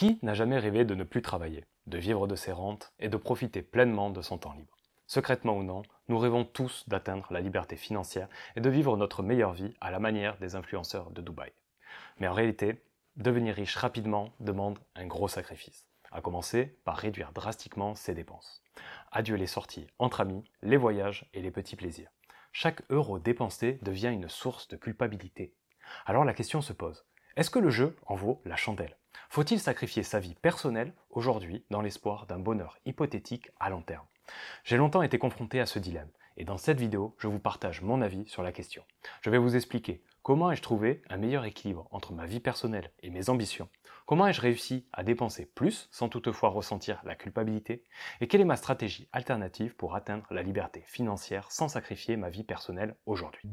Qui n'a jamais rêvé de ne plus travailler, de vivre de ses rentes et de profiter pleinement de son temps libre? Secrètement ou non, nous rêvons tous d'atteindre la liberté financière et de vivre notre meilleure vie à la manière des influenceurs de Dubaï. Mais en réalité, devenir riche rapidement demande un gros sacrifice, à commencer par réduire drastiquement ses dépenses. Adieu les sorties entre amis, les voyages et les petits plaisirs. Chaque euro dépensé devient une source de culpabilité. Alors la question se pose, est-ce que le jeu en vaut la chandelle? Faut-il sacrifier sa vie personnelle aujourd'hui dans l'espoir d'un bonheur hypothétique à long terme? J'ai longtemps été confronté à ce dilemme, et dans cette vidéo, je vous partage mon avis sur la question. Je vais vous expliquer comment ai-je trouvé un meilleur équilibre entre ma vie personnelle et mes ambitions, comment ai-je réussi à dépenser plus sans toutefois ressentir la culpabilité, et quelle est ma stratégie alternative pour atteindre la liberté financière sans sacrifier ma vie personnelle aujourd'hui?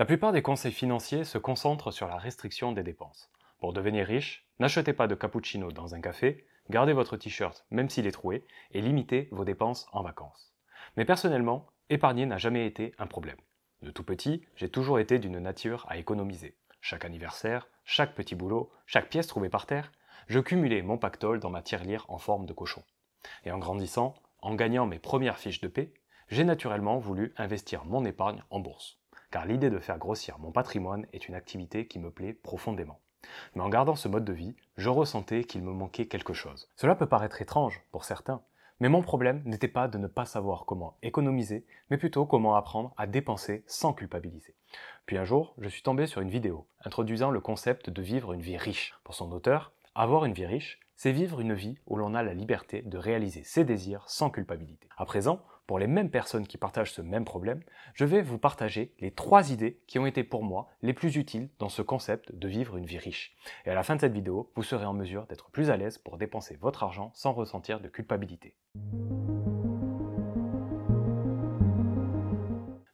La plupart des conseils financiers se concentrent sur la restriction des dépenses. Pour devenir riche, n'achetez pas de cappuccino dans un café, gardez votre t-shirt même s'il est troué et limitez vos dépenses en vacances. Mais personnellement, épargner n'a jamais été un problème. De tout petit, j'ai toujours été d'une nature à économiser. Chaque anniversaire, chaque petit boulot, chaque pièce trouvée par terre, je cumulais mon pactole dans ma tirelire en forme de cochon. Et en grandissant, en gagnant mes premières fiches de paix, j'ai naturellement voulu investir mon épargne en bourse car l'idée de faire grossir mon patrimoine est une activité qui me plaît profondément. Mais en gardant ce mode de vie, je ressentais qu'il me manquait quelque chose. Cela peut paraître étrange pour certains, mais mon problème n'était pas de ne pas savoir comment économiser, mais plutôt comment apprendre à dépenser sans culpabiliser. Puis un jour, je suis tombé sur une vidéo introduisant le concept de vivre une vie riche. Pour son auteur, avoir une vie riche, c'est vivre une vie où l'on a la liberté de réaliser ses désirs sans culpabilité. À présent, pour les mêmes personnes qui partagent ce même problème, je vais vous partager les trois idées qui ont été pour moi les plus utiles dans ce concept de vivre une vie riche. Et à la fin de cette vidéo, vous serez en mesure d'être plus à l'aise pour dépenser votre argent sans ressentir de culpabilité.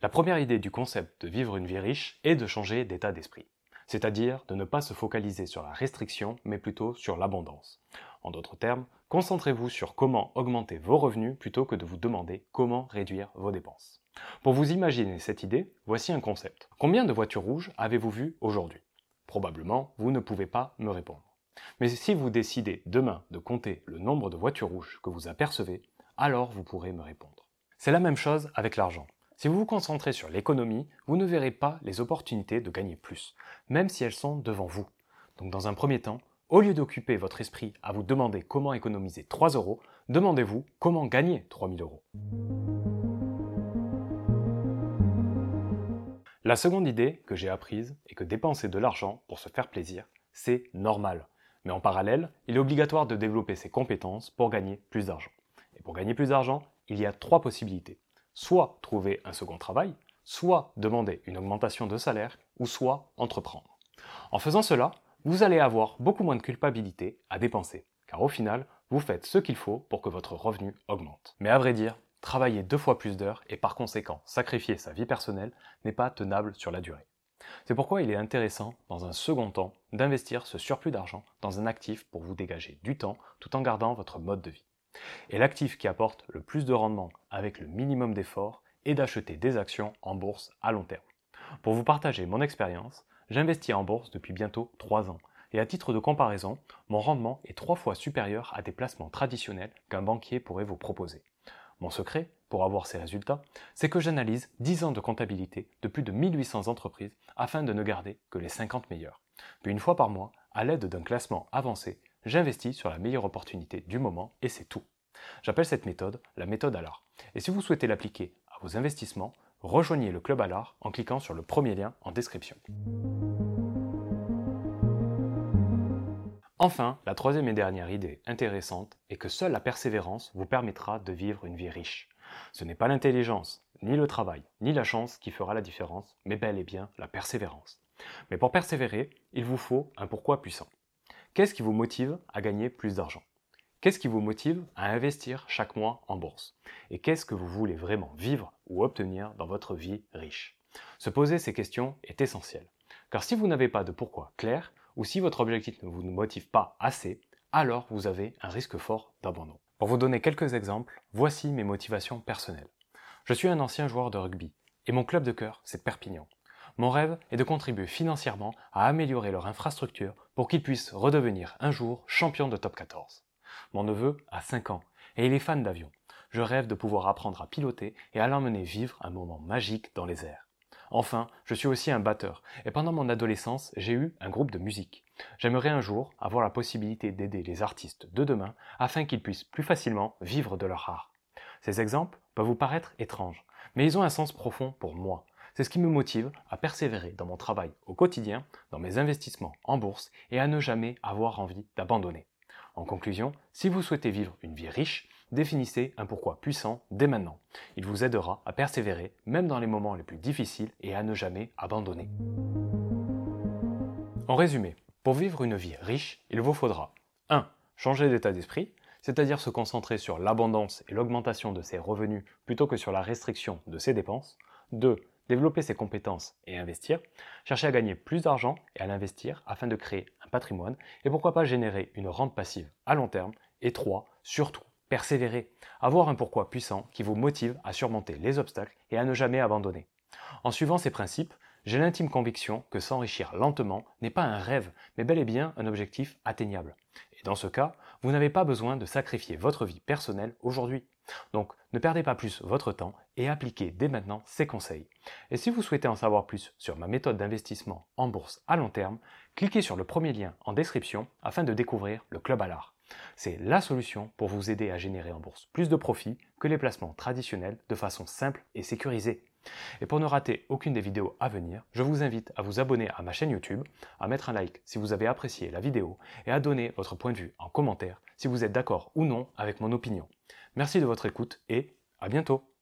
La première idée du concept de vivre une vie riche est de changer d'état d'esprit, c'est-à-dire de ne pas se focaliser sur la restriction, mais plutôt sur l'abondance. En d'autres termes, concentrez-vous sur comment augmenter vos revenus plutôt que de vous demander comment réduire vos dépenses. Pour vous imaginer cette idée, voici un concept. Combien de voitures rouges avez-vous vues aujourd'hui? Probablement, vous ne pouvez pas me répondre. Mais si vous décidez demain de compter le nombre de voitures rouges que vous apercevez, alors vous pourrez me répondre. C'est la même chose avec l'argent. Si vous vous concentrez sur l'économie, vous ne verrez pas les opportunités de gagner plus, même si elles sont devant vous. Donc dans un premier temps, au lieu d'occuper votre esprit à vous demander comment économiser 3 euros, demandez-vous comment gagner 3000 euros. La seconde idée que j'ai apprise est que dépenser de l'argent pour se faire plaisir, c'est normal. Mais en parallèle, il est obligatoire de développer ses compétences pour gagner plus d'argent. Et pour gagner plus d'argent, il y a trois possibilités. Soit trouver un second travail, soit demander une augmentation de salaire, ou soit entreprendre. En faisant cela, vous allez avoir beaucoup moins de culpabilité à dépenser, car au final, vous faites ce qu'il faut pour que votre revenu augmente. Mais à vrai dire, travailler deux fois plus d'heures et par conséquent sacrifier sa vie personnelle n'est pas tenable sur la durée. C'est pourquoi il est intéressant, dans un second temps, d'investir ce surplus d'argent dans un actif pour vous dégager du temps tout en gardant votre mode de vie. Et l'actif qui apporte le plus de rendement avec le minimum d'effort est d'acheter des actions en bourse à long terme. Pour vous partager mon expérience, J'investis en bourse depuis bientôt 3 ans. Et à titre de comparaison, mon rendement est 3 fois supérieur à des placements traditionnels qu'un banquier pourrait vous proposer. Mon secret, pour avoir ces résultats, c'est que j'analyse 10 ans de comptabilité de plus de 1800 entreprises afin de ne garder que les 50 meilleures. Puis une fois par mois, à l'aide d'un classement avancé, j'investis sur la meilleure opportunité du moment et c'est tout. J'appelle cette méthode la méthode à l'art. Et si vous souhaitez l'appliquer à vos investissements, rejoignez le club à l'art en cliquant sur le premier lien en description. Enfin, la troisième et dernière idée intéressante est que seule la persévérance vous permettra de vivre une vie riche. Ce n'est pas l'intelligence, ni le travail, ni la chance qui fera la différence, mais bel et bien la persévérance. Mais pour persévérer, il vous faut un pourquoi puissant. Qu'est-ce qui vous motive à gagner plus d'argent? Qu'est-ce qui vous motive à investir chaque mois en bourse? Et qu'est-ce que vous voulez vraiment vivre ou obtenir dans votre vie riche? Se poser ces questions est essentiel. Car si vous n'avez pas de pourquoi clair, ou si votre objectif ne vous motive pas assez, alors vous avez un risque fort d'abandon. Pour vous donner quelques exemples, voici mes motivations personnelles. Je suis un ancien joueur de rugby, et mon club de cœur, c'est Perpignan. Mon rêve est de contribuer financièrement à améliorer leur infrastructure pour qu'ils puissent redevenir un jour champions de top 14. Mon neveu a 5 ans et il est fan d'avion. Je rêve de pouvoir apprendre à piloter et à l'emmener vivre un moment magique dans les airs. Enfin, je suis aussi un batteur, et pendant mon adolescence, j'ai eu un groupe de musique. J'aimerais un jour avoir la possibilité d'aider les artistes de demain afin qu'ils puissent plus facilement vivre de leur art. Ces exemples peuvent vous paraître étranges, mais ils ont un sens profond pour moi. C'est ce qui me motive à persévérer dans mon travail au quotidien, dans mes investissements en bourse et à ne jamais avoir envie d'abandonner. En conclusion, si vous souhaitez vivre une vie riche, définissez un pourquoi puissant dès maintenant. Il vous aidera à persévérer même dans les moments les plus difficiles et à ne jamais abandonner. En résumé, pour vivre une vie riche, il vous faudra 1. Changer d'état d'esprit, c'est-à-dire se concentrer sur l'abondance et l'augmentation de ses revenus plutôt que sur la restriction de ses dépenses. 2 développer ses compétences et investir, chercher à gagner plus d'argent et à l'investir afin de créer patrimoine et pourquoi pas générer une rente passive à long terme. Et 3. Surtout, persévérer, avoir un pourquoi puissant qui vous motive à surmonter les obstacles et à ne jamais abandonner. En suivant ces principes, j'ai l'intime conviction que s'enrichir lentement n'est pas un rêve, mais bel et bien un objectif atteignable. Dans ce cas, vous n'avez pas besoin de sacrifier votre vie personnelle aujourd'hui. Donc ne perdez pas plus votre temps et appliquez dès maintenant ces conseils. Et si vous souhaitez en savoir plus sur ma méthode d'investissement en bourse à long terme, cliquez sur le premier lien en description afin de découvrir le Club à l'art. C'est la solution pour vous aider à générer en bourse plus de profits que les placements traditionnels de façon simple et sécurisée. Et pour ne rater aucune des vidéos à venir, je vous invite à vous abonner à ma chaîne YouTube, à mettre un like si vous avez apprécié la vidéo et à donner votre point de vue en commentaire si vous êtes d'accord ou non avec mon opinion. Merci de votre écoute et à bientôt